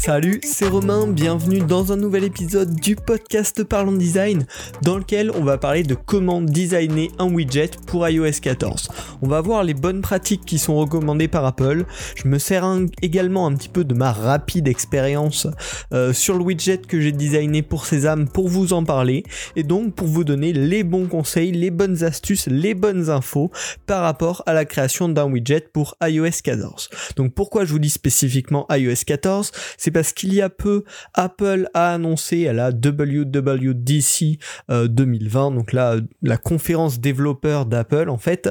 Salut, c'est Romain, bienvenue dans un nouvel épisode du podcast Parlons Design dans lequel on va parler de comment designer un widget pour iOS 14. On va voir les bonnes pratiques qui sont recommandées par Apple. Je me sers également un petit peu de ma rapide expérience euh, sur le widget que j'ai designé pour Sésame pour vous en parler et donc pour vous donner les bons conseils, les bonnes astuces, les bonnes infos par rapport à la création d'un widget pour iOS 14. Donc pourquoi je vous dis spécifiquement iOS 14 C'est parce qu'il y a peu, Apple a annoncé à la WWDC euh, 2020, donc là, la conférence développeur d'Apple en fait,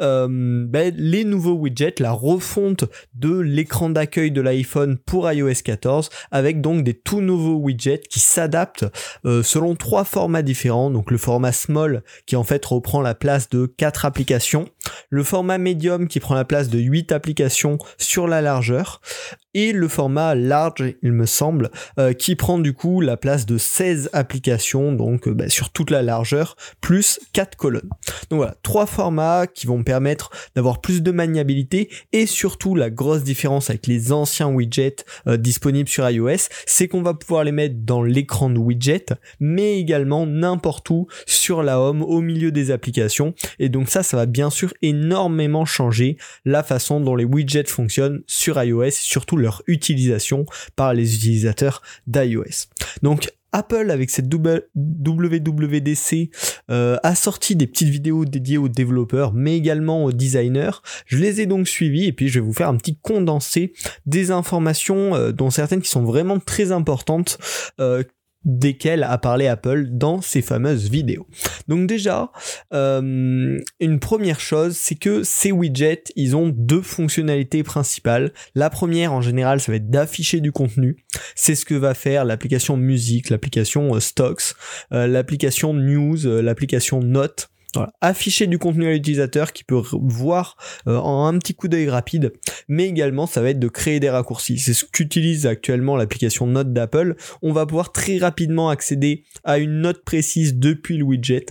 euh, ben, les nouveaux widgets, la refonte de l'écran d'accueil de l'iPhone pour iOS 14, avec donc des tout nouveaux widgets qui s'adaptent euh, selon trois formats différents. Donc le format small qui en fait reprend la place de quatre applications, le format medium qui prend la place de 8 applications sur la largeur, et le format large, il me semble, euh, qui prend du coup la place de 16 applications, donc euh, bah, sur toute la largeur, plus 4 colonnes. Donc voilà, trois formats qui vont permettre d'avoir plus de maniabilité, et surtout la grosse différence avec les anciens widgets euh, disponibles sur iOS, c'est qu'on va pouvoir les mettre dans l'écran de widget, mais également n'importe où sur la home, au milieu des applications, et donc ça, ça va bien sûr énormément changer la façon dont les widgets fonctionnent sur iOS, et surtout leur utilisation par les utilisateurs d'iOS. Donc Apple avec cette WWDC euh, a sorti des petites vidéos dédiées aux développeurs mais également aux designers. Je les ai donc suivies et puis je vais vous faire un petit condensé des informations euh, dont certaines qui sont vraiment très importantes euh, desquelles a parlé Apple dans ces fameuses vidéos. Donc déjà, euh, une première chose, c'est que ces widgets, ils ont deux fonctionnalités principales. La première, en général, ça va être d'afficher du contenu. C'est ce que va faire l'application musique, l'application euh, stocks, euh, l'application news, l'application notes. Voilà. Afficher du contenu à l'utilisateur qui peut voir euh, en un petit coup d'œil rapide, mais également ça va être de créer des raccourcis. C'est ce qu'utilise actuellement l'application Note d'Apple. On va pouvoir très rapidement accéder à une note précise depuis le widget.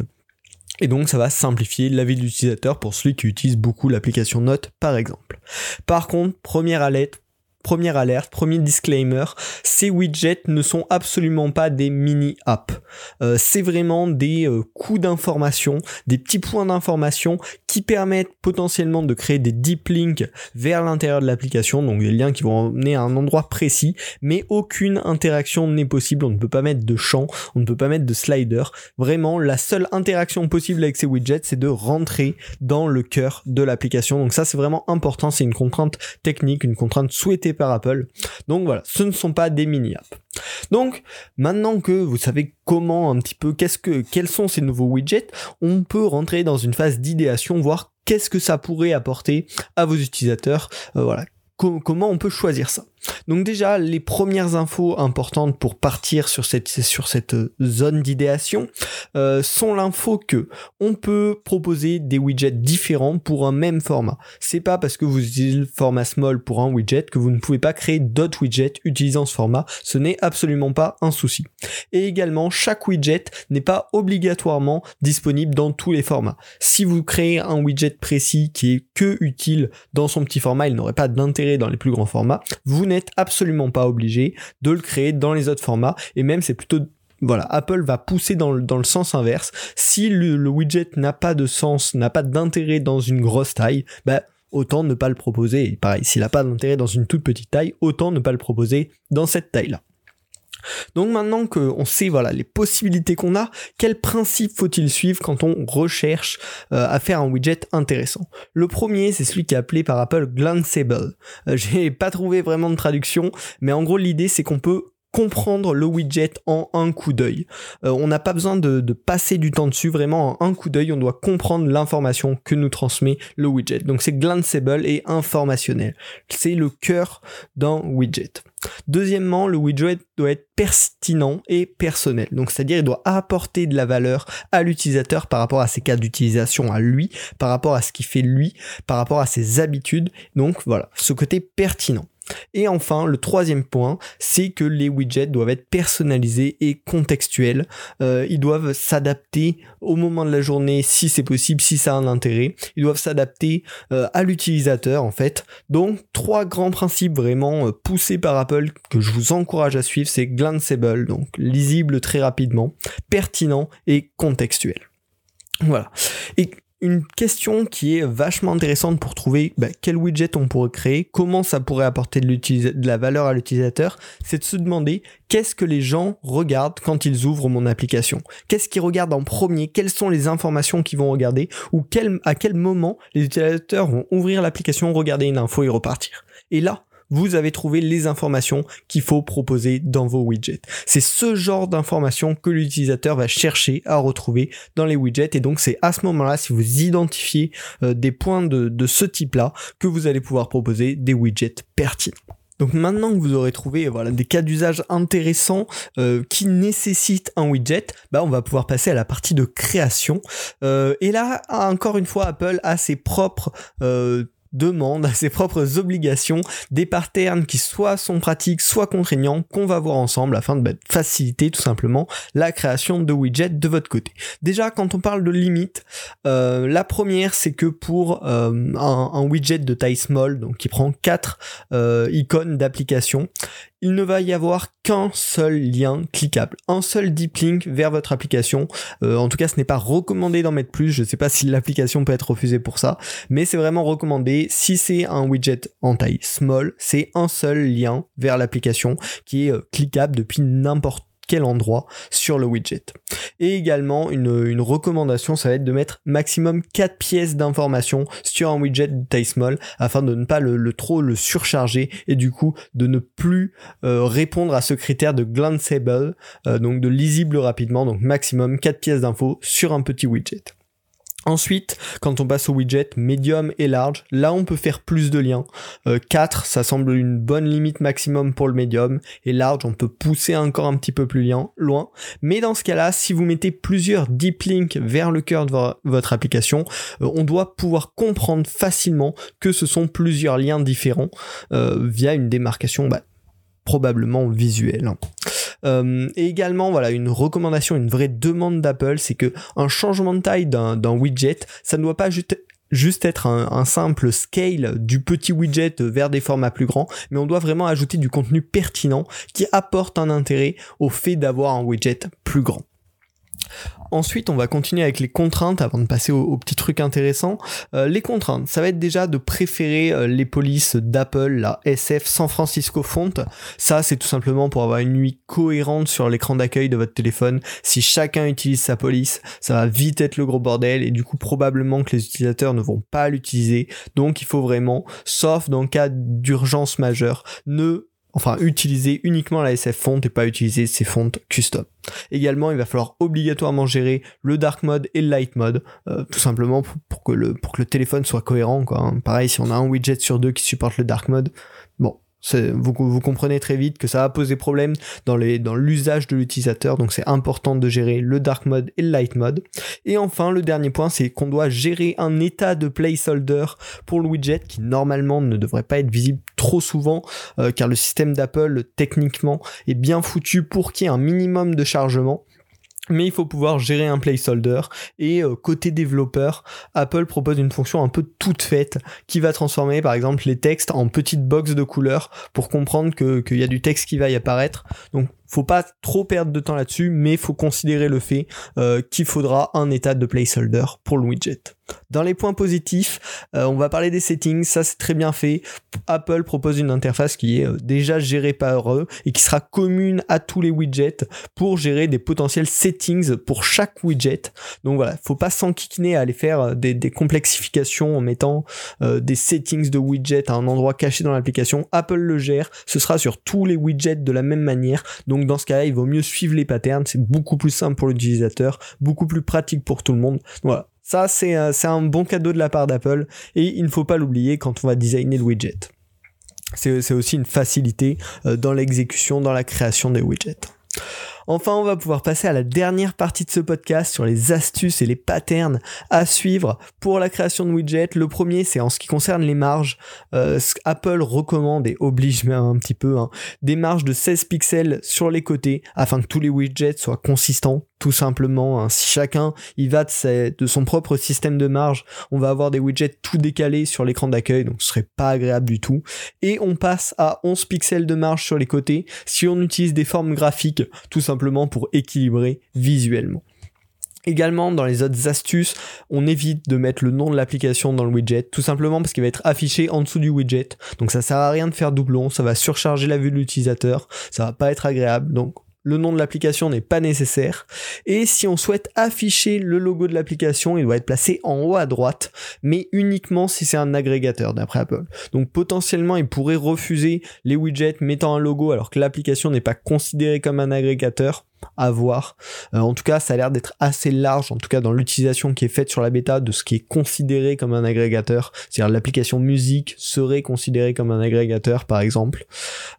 Et donc ça va simplifier la vie de l'utilisateur pour celui qui utilise beaucoup l'application Note par exemple. Par contre, première alerte, première alerte, premier disclaimer, ces widgets ne sont absolument pas des mini-apps. Euh, c'est vraiment des euh, coups d'information, des petits points d'information qui permettent potentiellement de créer des deep links vers l'intérieur de l'application, donc des liens qui vont emmener à un endroit précis, mais aucune interaction n'est possible, on ne peut pas mettre de champ, on ne peut pas mettre de slider. Vraiment, la seule interaction possible avec ces widgets, c'est de rentrer dans le cœur de l'application. Donc ça, c'est vraiment important, c'est une contrainte technique, une contrainte souhaitée par Apple. Donc voilà, ce ne sont pas des mini-apps. Donc, maintenant que vous savez comment un petit peu, qu'est-ce que, quels sont ces nouveaux widgets, on peut rentrer dans une phase d'idéation, voir qu'est-ce que ça pourrait apporter à vos utilisateurs. Euh, voilà, Co- comment on peut choisir ça? Donc déjà, les premières infos importantes pour partir sur cette, cette zone d'idéation euh, sont l'info que on peut proposer des widgets différents pour un même format. C'est pas parce que vous utilisez le format small pour un widget que vous ne pouvez pas créer d'autres widgets utilisant ce format. Ce n'est absolument pas un souci. Et également, chaque widget n'est pas obligatoirement disponible dans tous les formats. Si vous créez un widget précis qui est que utile dans son petit format, il n'aurait pas d'intérêt dans les plus grands formats, absolument pas obligé de le créer dans les autres formats, et même c'est plutôt voilà, Apple va pousser dans le, sens inverse. Si le, le widget n'a pas de sens, n'a pas d'intérêt dans une grosse taille, bah, autant ne pas le proposer. Et pareil, s'il n'a pas d'intérêt dans une toute petite taille, autant ne pas le proposer dans cette taille-là. Donc maintenant qu'on sait voilà les possibilités qu'on a, quel principe faut-il suivre quand on recherche euh, à faire un widget intéressant? Le premier, c'est celui qui est appelé par Apple Glanceable. Euh, J'ai pas trouvé vraiment de traduction, mais en gros l'idée c'est qu'on peut comprendre le widget en un coup d'œil. Euh, on n'a pas besoin de, passer du temps dessus, vraiment en un coup d'œil, on doit comprendre l'information que nous transmet le widget. Donc c'est glanceable et informationnel. C'est le cœur d'un widget. Deuxièmement, le widget doit être pertinent et personnel. Donc, c'est-à-dire, il doit apporter de la valeur à l'utilisateur par rapport à ses cas d'utilisation à lui, par rapport à ce qu'il fait lui, par rapport à ses habitudes. Donc, voilà, ce côté pertinent. Et enfin, le troisième point, c'est que les widgets doivent être personnalisés et contextuels. Euh, ils doivent s'adapter au moment de la journée si c'est possible, si ça a un intérêt. Ils doivent s'adapter euh, à l'utilisateur en fait. Donc trois grands principes vraiment euh, poussés par Apple que je vous encourage à suivre, c'est glanceable, donc lisible très rapidement, pertinent et contextuel. Voilà. Une question qui est vachement intéressante pour trouver bah, quel widget on pourrait créer, comment ça pourrait apporter de, de la valeur à l'utilisateur, c'est de se demander qu'est-ce que les gens regardent quand ils ouvrent mon application? Qu'est-ce qu'ils regardent en premier, quelles sont les informations qu'ils vont regarder, ou quel, à quel moment les utilisateurs vont ouvrir l'application, regarder une info et repartir? Et là, vous avez trouvé les informations qu'il faut proposer dans vos widgets. C'est ce genre d'informations que l'utilisateur va chercher à retrouver dans les widgets et donc c'est à ce moment-là, si vous identifiez euh, des points de, ce type-là, que vous allez pouvoir proposer des widgets pertinents. Donc maintenant que vous aurez trouvé voilà des cas d'usage intéressants euh, qui nécessitent un widget, bah on va pouvoir passer à la partie de création. Euh, et là encore une fois Apple a ses propres demande à ses propres obligations, des patterns qui soit sont pratiques, soit contraignants, qu'on va voir ensemble afin de bah, faciliter tout simplement la création de widgets de votre côté. Déjà, quand on parle de limites, euh, la première c'est que pour euh, un, widget de taille small, donc qui prend 4 euh, icônes d'application, il ne va y avoir qu'un seul lien cliquable, un seul deep link vers votre application. Euh, en tout cas, ce n'est pas recommandé d'en mettre plus. Je ne sais pas si l'application peut être refusée pour ça, mais c'est vraiment recommandé. Si c'est un widget en taille small, c'est un seul lien vers l'application qui est euh, cliquable depuis n'importe quel endroit sur le widget. Et également, une, recommandation, ça va être de mettre maximum 4 pièces d'information sur un widget de taille small afin de ne pas le, trop le surcharger et du coup de ne plus euh, répondre à ce critère de glanceable, euh, donc de lisible rapidement, donc maximum 4 pièces d'infos sur un petit widget. Ensuite, quand on passe au widget medium et large, là on peut faire plus de liens. 4, euh, ça semble une bonne limite maximum pour le medium, et large, on peut pousser encore un petit peu plus loin. Mais dans ce cas-là, si vous mettez plusieurs deep links vers le cœur de votre application, euh, on doit pouvoir comprendre facilement que ce sont plusieurs liens différents euh, via une démarcation bah, probablement visuelle. Euh, et également, voilà, une recommandation, une vraie demande d'Apple, c'est que un changement de taille d'un widget, ça ne doit pas juste être un, simple scale du petit widget vers des formats plus grands, mais on doit vraiment ajouter du contenu pertinent qui apporte un intérêt au fait d'avoir un widget plus grand. Ensuite, on va continuer avec les contraintes avant de passer au, petit truc intéressant. Euh, les contraintes, ça va être déjà de préférer euh, les polices d'Apple, la SF San Francisco Font. Ça, c'est tout simplement pour avoir une nuit cohérente sur l'écran d'accueil de votre téléphone. Si chacun utilise sa police, ça va vite être le gros bordel et du coup probablement que les utilisateurs ne vont pas l'utiliser. Donc il faut vraiment, sauf dans le cas d'urgence majeure, ne enfin utiliser uniquement la SF font et pas utiliser ces fontes custom. Également, il va falloir obligatoirement gérer le dark mode et le light mode, euh, tout simplement pour, que le, pour que le téléphone soit cohérent. Quoi. Hein. Pareil, si on a un widget sur deux qui supporte le dark mode, bon, vous, vous, comprenez très vite que ça va poser problème dans les dans l'usage de l'utilisateur, donc c'est important de gérer le dark mode et le light mode. Et enfin, le dernier point, c'est qu'on doit gérer un état de placeholder pour le widget qui normalement ne devrait pas être visible trop souvent, euh, car le système d'Apple techniquement est bien foutu pour qu'il y ait un minimum de chargement mais il faut pouvoir gérer un placeholder et euh, côté développeur, Apple propose une fonction un peu toute faite qui va transformer par exemple les textes en petites boxes de couleurs pour comprendre qu'il y a du texte qui va y apparaître. Donc faut pas trop perdre de temps là-dessus, mais faut considérer le fait euh, qu'il faudra un état de placeholder pour le widget. Dans les points positifs, euh, on va parler des settings, ça c'est très bien fait. Apple propose une interface qui est euh, déjà gérée par eux et qui sera commune à tous les widgets pour gérer des potentiels settings pour chaque widget. Donc voilà, faut pas s'enquiquiner à aller faire des, des complexifications en mettant des settings de widgets à un endroit caché dans l'application. Apple le gère, ce sera sur tous les widgets de la même manière. Donc dans ce cas-là, il vaut mieux suivre les patterns, c'est beaucoup plus simple pour l'utilisateur, beaucoup plus pratique pour tout le monde. Voilà. Ça, c'est un bon cadeau de la part d'Apple et il ne faut pas l'oublier quand on va designer le widget. C'est aussi une facilité euh, dans l'exécution, dans la création des widgets. Enfin, on va pouvoir passer à la dernière partie de ce podcast sur les astuces et les patterns à suivre pour la création de widgets. Le premier, c'est en ce qui concerne les marges. Euh, Apple recommande et oblige même un petit peu hein, des marges de 16 pixels sur les côtés afin que tous les widgets soient consistants tout simplement. Hein. Si chacun y va de, son propre système de marge, on va avoir des widgets tout décalés sur l'écran d'accueil, donc ce serait pas agréable du tout. Et on passe à 11 pixels de marge sur les côtés si on utilise des formes graphiques, tout simplement pour équilibrer visuellement. Également, dans les autres astuces, on évite de mettre le nom de l'application dans le widget, tout simplement parce qu'il va être affiché en dessous du widget. Donc ça sert à rien de faire doublon, ça va surcharger la vue de l'utilisateur, ça va pas être agréable. Donc le nom de l'application n'est pas nécessaire. Et si on souhaite afficher le logo de l'application, il doit être placé en haut à droite, mais uniquement si c'est un agrégateur d'après Apple. Donc potentiellement, il pourrait refuser les widgets mettant un logo alors que l'application n'est pas considérée comme un agrégateur à voir. Euh, en tout cas, ça a l'air d'être assez large, en tout cas dans l'utilisation qui est faite sur la bêta de ce qui est considéré comme un agrégateur. C'est-à-dire l'application musique serait considérée comme un agrégateur, par exemple.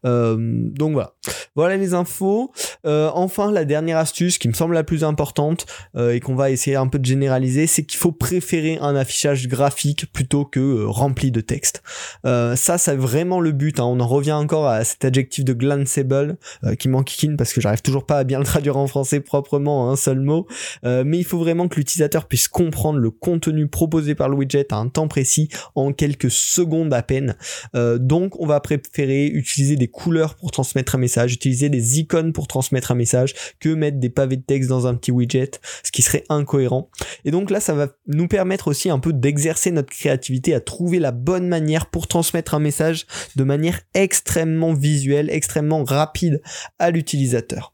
Euh, donc voilà. Voilà les infos. Euh, enfin, la dernière astuce qui me semble la plus importante et qu'on va essayer un peu de généraliser, c'est qu'il faut préférer un affichage graphique plutôt que rempli de texte. ça, c'est vraiment le but. Hein. On en revient encore à cet adjectif de glanceable qui m'enquiquine parce que j'arrive toujours pas à bien le traduire en français proprement un seul mot, euh, mais il faut vraiment que l'utilisateur puisse comprendre le contenu proposé par le widget à un temps précis en quelques secondes à peine. Euh, donc on va préférer utiliser des couleurs pour transmettre un message, utiliser des icônes pour transmettre un message que mettre des pavés de texte dans un petit widget, ce qui serait incohérent. Et donc là ça va nous permettre aussi un peu d'exercer notre créativité à trouver la bonne manière pour transmettre un message de manière extrêmement visuelle, extrêmement rapide à l'utilisateur.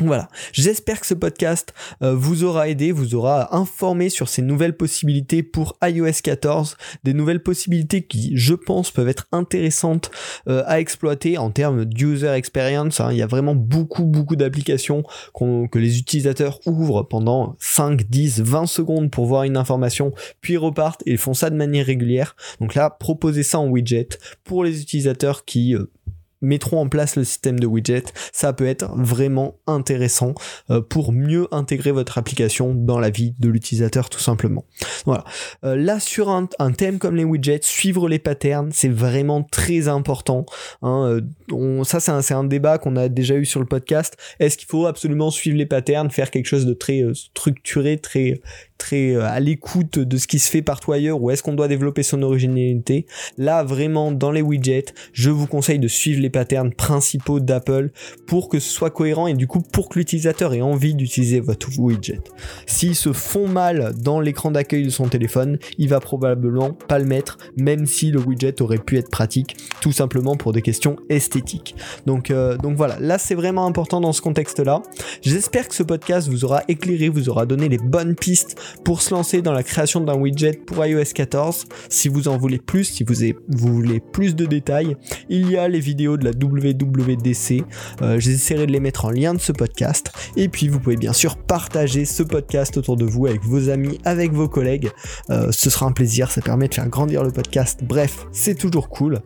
Voilà, j'espère que ce podcast euh, vous aura aidé, vous aura informé sur ces nouvelles possibilités pour iOS 14, des nouvelles possibilités qui, je pense, peuvent être intéressantes euh, à exploiter en termes d'user experience. Hein. Il y a vraiment beaucoup, beaucoup d'applications que les utilisateurs ouvrent pendant 5, 10, 20 secondes pour voir une information, puis repartent et font ça de manière régulière. Donc là, proposez ça en widget pour les utilisateurs qui euh, mettront en place le système de widget, ça peut être vraiment intéressant euh, pour mieux intégrer votre application dans la vie de l'utilisateur tout simplement. Voilà. Euh, là sur un, thème comme les widgets, suivre les patterns, c'est vraiment très important. Hein. Euh, ça c'est un, un, débat qu'on a déjà eu sur le podcast. Est-ce qu'il faut absolument suivre les patterns, faire quelque chose de très structuré, très très à l'écoute de ce qui se fait partout ailleurs ou est-ce qu'on doit développer son originalité? Là, vraiment, dans les widgets, je vous conseille de suivre les patterns principaux d'Apple pour que ce soit cohérent et du coup pour que l'utilisateur ait envie d'utiliser votre widget. S'il se fond mal dans l'écran d'accueil de son téléphone, il va probablement pas le mettre, même si le widget aurait pu être pratique, tout simplement pour des questions esthétiques. Donc, euh, donc voilà, là c'est vraiment important dans ce contexte-là. J'espère que ce podcast vous aura éclairé, vous aura donné les bonnes pistes pour se lancer dans la création d'un widget pour iOS 14. Si vous en voulez plus, si vous, voulez plus de détails, il y a les vidéos de la WWDC. Euh, J'essaierai de les mettre en lien de ce podcast. Et puis vous pouvez bien sûr partager ce podcast autour de vous avec vos amis, avec vos collègues. Euh, ce sera un plaisir, ça permet de faire grandir le podcast. Bref, c'est toujours cool.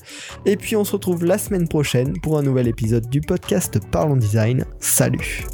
Et puis on se retrouve la semaine prochaine pour un nouvel épisode du podcast Parlons Design. Salut